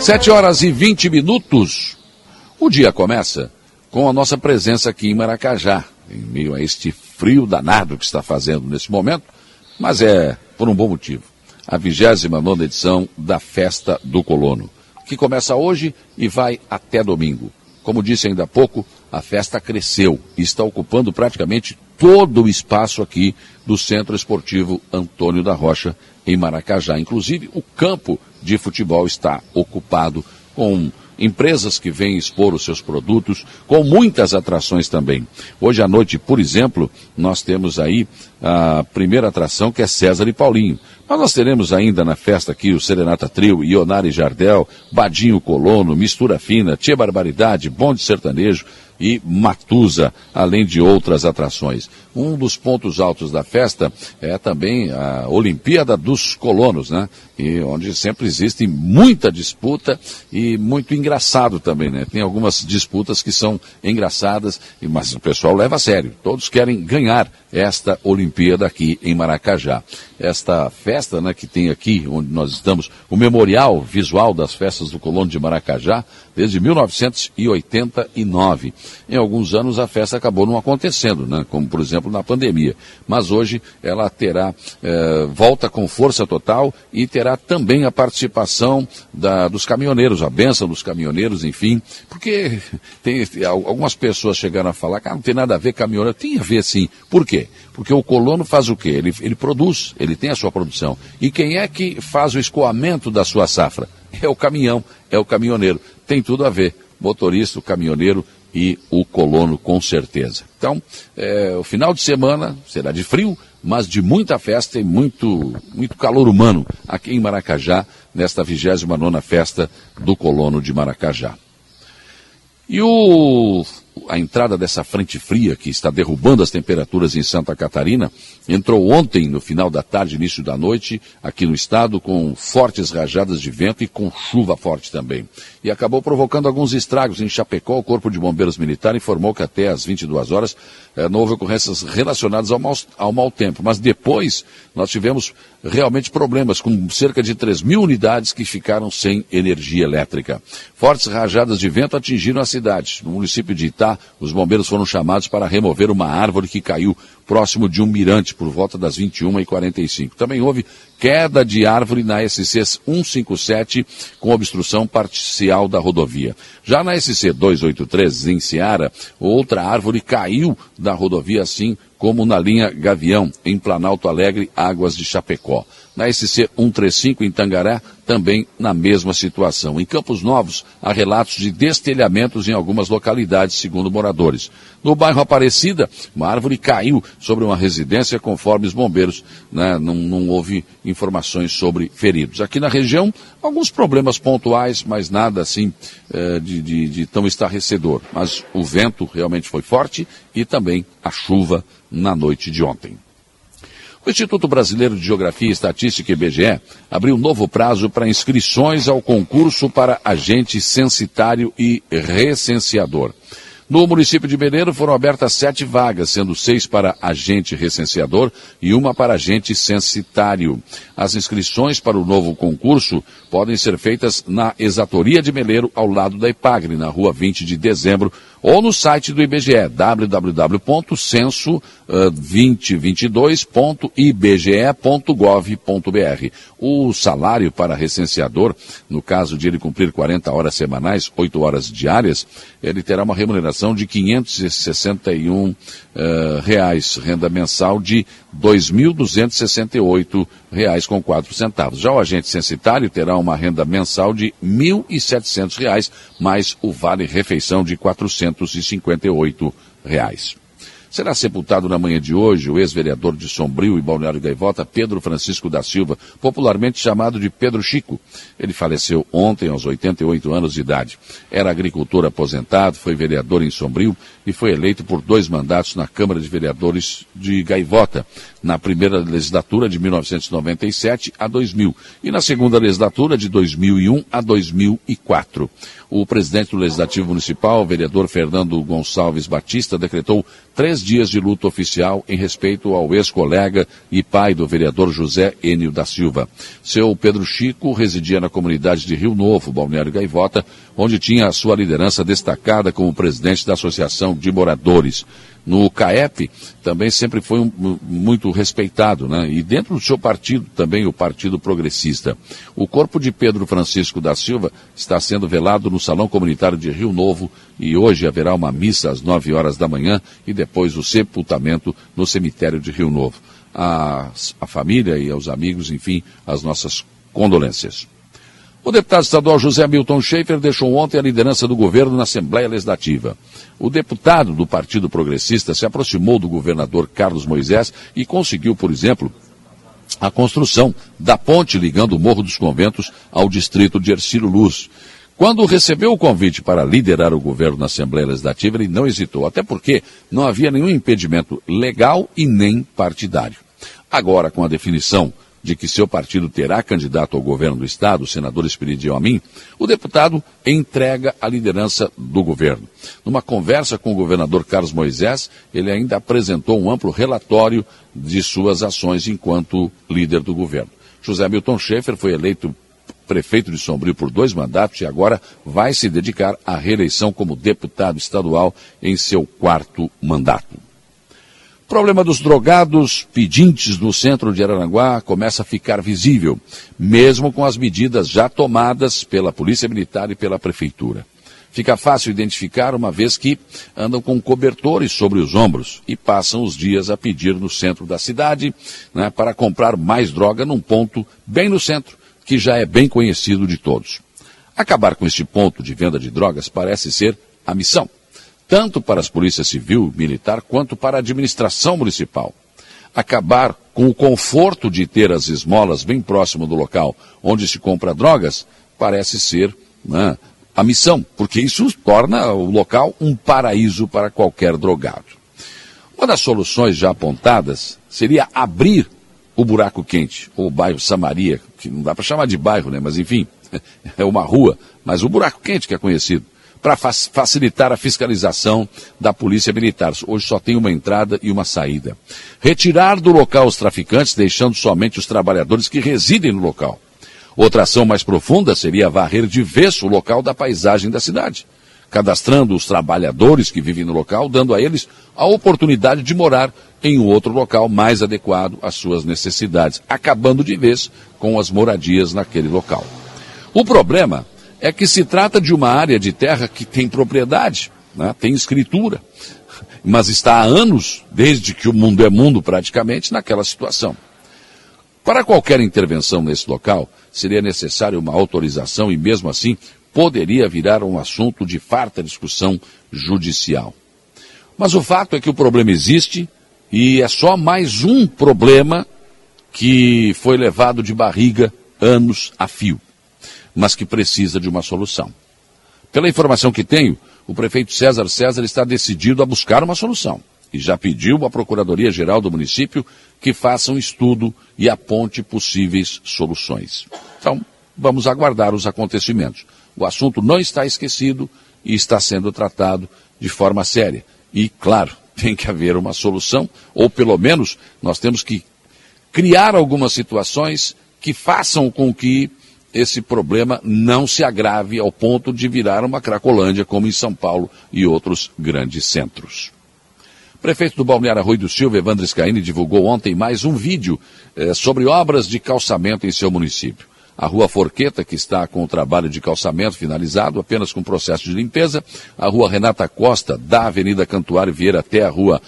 Sete horas e vinte minutos. O dia começa com a nossa presença aqui em Maracajá, em meio a este frio danado que está fazendo nesse momento, mas é por um bom motivo. A 29 edição da Festa do Colono, que começa hoje e vai até domingo. Como disse ainda há pouco, a festa cresceu e está ocupando praticamente todo o espaço aqui do Centro Esportivo Antônio da Rocha, em Maracajá. Inclusive, o campo de futebol está ocupado com empresas que vêm expor os seus produtos, com muitas atrações também. Hoje à noite, por exemplo, nós temos aí a primeira atração que é César e Paulinho. Mas nós teremos ainda na festa aqui o Serenata Trio, Ionari Jardel, Badinho Colono, Mistura Fina, Tia Barbaridade, Bonde Sertanejo, e Matusa, além de outras atrações. Um dos pontos altos da festa é também a Olimpíada dos Colonos, né? E onde sempre existe muita disputa e muito engraçado também, né? Tem algumas disputas que são engraçadas, mas o pessoal leva a sério. Todos querem ganhar esta Olimpíada aqui em Maracajá. Esta festa, né, que tem aqui, onde nós estamos, o memorial visual das festas do Colono de Maracajá, desde 1989. Em alguns anos a festa acabou não acontecendo, né, como por exemplo na pandemia. Mas hoje ela terá, eh, volta com força total e terá também a participação da, dos caminhoneiros, a benção dos caminhoneiros, enfim, porque tem, algumas pessoas chegaram a falar que ah, não tem nada a ver caminhoneiro. Tem a ver sim. Por quê? Porque o colono faz o quê? Ele, ele produz, ele tem a sua produção. E quem é que faz o escoamento da sua safra? É o caminhão, é o caminhoneiro. Tem tudo a ver. Motorista, o caminhoneiro e o colono, com certeza. Então, é, o final de semana será de frio, mas de muita festa e muito, muito calor humano aqui em Maracajá, nesta 29 festa do colono de Maracajá. E o a entrada dessa frente fria que está derrubando as temperaturas em Santa Catarina entrou ontem, no final da tarde, início da noite, aqui no estado, com fortes rajadas de vento e com chuva forte também. E acabou provocando alguns estragos em Chapecó. O Corpo de Bombeiros Militar informou que até às 22 horas eh, não houve ocorrências relacionadas ao mau, ao mau tempo. Mas depois nós tivemos realmente problemas, com cerca de 3 mil unidades que ficaram sem energia elétrica. Fortes rajadas de vento atingiram a cidade. No município de Itá, os bombeiros foram chamados para remover uma árvore que caiu próximo de um mirante por volta das 21h45. Também houve queda de árvore na SC 157 com obstrução parcial da rodovia. Já na SC 283, em Seara, outra árvore caiu da rodovia, assim como na linha Gavião, em Planalto Alegre, Águas de Chapecó. Na SC 135 em Tangará, também na mesma situação. Em Campos Novos, há relatos de destelhamentos em algumas localidades, segundo moradores. No bairro Aparecida, uma árvore caiu sobre uma residência, conforme os bombeiros, né, não, não houve informações sobre feridos. Aqui na região, alguns problemas pontuais, mas nada assim eh, de, de, de tão estarrecedor. Mas o vento realmente foi forte e também a chuva na noite de ontem. O Instituto Brasileiro de Geografia e Estatística, IBGE, abriu novo prazo para inscrições ao concurso para agente censitário e recenseador. No município de Beleza foram abertas sete vagas, sendo seis para agente recenseador e uma para agente censitário. As inscrições para o novo concurso podem ser feitas na Exatoria de Meleiro, ao lado da Ipagre, na rua 20 de dezembro, ou no site do IBGE, www.censo2022.ibge.gov.br. O salário para recenseador, no caso de ele cumprir 40 horas semanais, 8 horas diárias, ele terá uma remuneração de 561 uh, reais, renda mensal de 2.268 reais com quatro centavos. Já o agente censitário terá uma renda mensal de 1.700 reais, mais o vale refeição de 458 reais. Será sepultado na manhã de hoje o ex-vereador de Sombrio e Balneário Gaivota, Pedro Francisco da Silva, popularmente chamado de Pedro Chico. Ele faleceu ontem aos 88 anos de idade. Era agricultor aposentado, foi vereador em Sombrio e foi eleito por dois mandatos na Câmara de Vereadores de Gaivota, na primeira legislatura de 1997 a 2000 e na segunda legislatura de 2001 a 2004. O presidente do Legislativo Municipal, vereador Fernando Gonçalves Batista, decretou três três dias de luta oficial em respeito ao ex-colega e pai do vereador José Enio da Silva. Seu Pedro Chico residia na comunidade de Rio Novo, Balneário Gaivota, onde tinha a sua liderança destacada como presidente da Associação de Moradores no CAEP também sempre foi um, muito respeitado, né? E dentro do seu partido também, o Partido Progressista. O corpo de Pedro Francisco da Silva está sendo velado no Salão Comunitário de Rio Novo e hoje haverá uma missa às 9 horas da manhã e depois o sepultamento no cemitério de Rio Novo. A, a família e aos amigos, enfim, as nossas condolências. O deputado estadual José Milton Schaefer deixou ontem a liderança do governo na Assembleia Legislativa. O deputado do Partido Progressista se aproximou do governador Carlos Moisés e conseguiu, por exemplo, a construção da ponte ligando o Morro dos Conventos ao distrito de Ercílio Luz. Quando recebeu o convite para liderar o governo na Assembleia Legislativa, ele não hesitou, até porque não havia nenhum impedimento legal e nem partidário. Agora, com a definição de que seu partido terá candidato ao governo do Estado, o senador Espiridião Amin, o deputado entrega a liderança do governo. Numa conversa com o governador Carlos Moisés, ele ainda apresentou um amplo relatório de suas ações enquanto líder do governo. José Milton Schaefer foi eleito prefeito de Sombrio por dois mandatos e agora vai se dedicar à reeleição como deputado estadual em seu quarto mandato. O problema dos drogados pedintes no centro de Araranguá começa a ficar visível, mesmo com as medidas já tomadas pela Polícia Militar e pela Prefeitura. Fica fácil identificar uma vez que andam com cobertores sobre os ombros e passam os dias a pedir no centro da cidade né, para comprar mais droga num ponto bem no centro, que já é bem conhecido de todos. Acabar com este ponto de venda de drogas parece ser a missão tanto para as polícias civil, militar, quanto para a administração municipal. Acabar com o conforto de ter as esmolas bem próximo do local onde se compra drogas parece ser né, a missão, porque isso torna o local um paraíso para qualquer drogado. Uma das soluções já apontadas seria abrir o buraco quente, ou o bairro Samaria, que não dá para chamar de bairro, né? Mas enfim, é uma rua, mas o buraco quente que é conhecido para facilitar a fiscalização da Polícia Militar. Hoje só tem uma entrada e uma saída. Retirar do local os traficantes, deixando somente os trabalhadores que residem no local. Outra ação mais profunda seria varrer de vez o local da paisagem da cidade, cadastrando os trabalhadores que vivem no local, dando a eles a oportunidade de morar em outro local mais adequado às suas necessidades, acabando de vez com as moradias naquele local. O problema é que se trata de uma área de terra que tem propriedade, né, tem escritura, mas está há anos, desde que o mundo é mundo praticamente, naquela situação. Para qualquer intervenção nesse local, seria necessária uma autorização e, mesmo assim, poderia virar um assunto de farta discussão judicial. Mas o fato é que o problema existe e é só mais um problema que foi levado de barriga anos a fio mas que precisa de uma solução. Pela informação que tenho, o prefeito César César está decidido a buscar uma solução e já pediu à Procuradoria-Geral do município que faça um estudo e aponte possíveis soluções. Então, vamos aguardar os acontecimentos. O assunto não está esquecido e está sendo tratado de forma séria. E, claro, tem que haver uma solução, ou pelo menos nós temos que criar algumas situações que façam com que esse problema não se agrave ao ponto de virar uma Cracolândia, como em São Paulo e outros grandes centros. Prefeito do Balneário Rui do Silva, Evandro Scaini, divulgou ontem mais um vídeo eh, sobre obras de calçamento em seu município. A Rua Forqueta, que está com o trabalho de calçamento finalizado, apenas com processo de limpeza. A Rua Renata Costa, da Avenida Cantuário Vieira até a Rua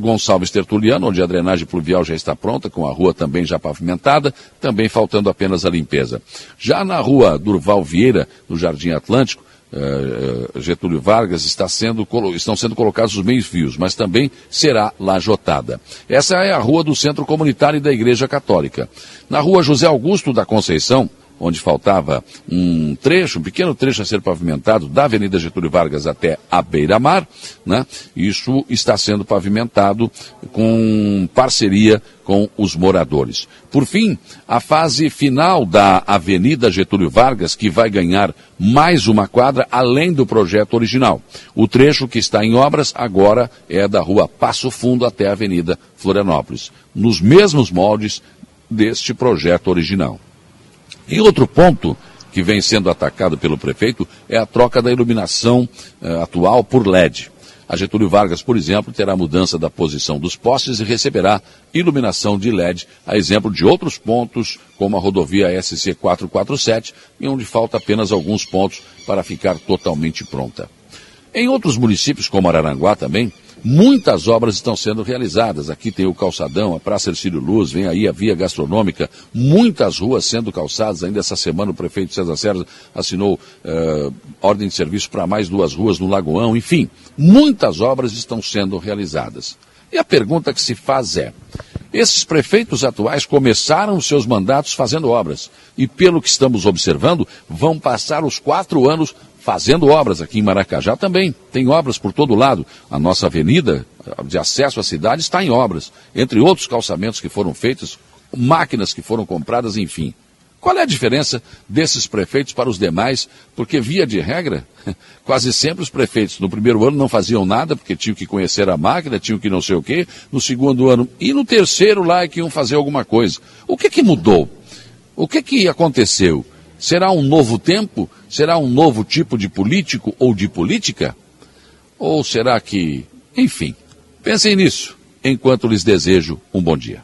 Gonçalves Tertuliano, onde a drenagem pluvial já está pronta, com a rua também já pavimentada, também faltando apenas a limpeza. Já na rua Durval Vieira, no Jardim Atlântico, eh, eh, Getúlio Vargas está sendo, estão sendo colocados os meios fios, mas também será lajotada. Essa é a rua do Centro Comunitário da Igreja Católica. Na rua José Augusto da Conceição, onde faltava um trecho, um pequeno trecho a ser pavimentado da Avenida Getúlio Vargas até a beira-mar, né? Isso está sendo pavimentado com parceria com os moradores. Por fim, a fase final da Avenida Getúlio Vargas, que vai ganhar mais uma quadra além do projeto original. O trecho que está em obras agora é da rua Passo Fundo até a Avenida Florianópolis, nos mesmos moldes deste projeto original. E outro ponto que vem sendo atacado pelo prefeito é a troca da iluminação eh, atual por LED. A Getúlio Vargas, por exemplo, terá mudança da posição dos postes e receberá iluminação de LED, a exemplo de outros pontos, como a rodovia SC 447, em onde falta apenas alguns pontos para ficar totalmente pronta. Em outros municípios, como Araranguá também, Muitas obras estão sendo realizadas. Aqui tem o calçadão, a Praça Ercílio Luz, vem aí a via gastronômica, muitas ruas sendo calçadas. Ainda essa semana o prefeito César Sérgio assinou uh, ordem de serviço para mais duas ruas no Lagoão. Enfim, muitas obras estão sendo realizadas. E a pergunta que se faz é: esses prefeitos atuais começaram seus mandatos fazendo obras e, pelo que estamos observando, vão passar os quatro anos fazendo obras aqui em Maracajá também. Tem obras por todo lado. A nossa avenida de acesso à cidade está em obras, entre outros calçamentos que foram feitos, máquinas que foram compradas, enfim. Qual é a diferença desses prefeitos para os demais? Porque, via de regra, quase sempre os prefeitos no primeiro ano não faziam nada, porque tinham que conhecer a máquina, tinham que não sei o quê, no segundo ano, e no terceiro lá é que iam fazer alguma coisa. O que que mudou? O que que aconteceu? Será um novo tempo? Será um novo tipo de político ou de política? Ou será que. Enfim, pensem nisso enquanto lhes desejo um bom dia.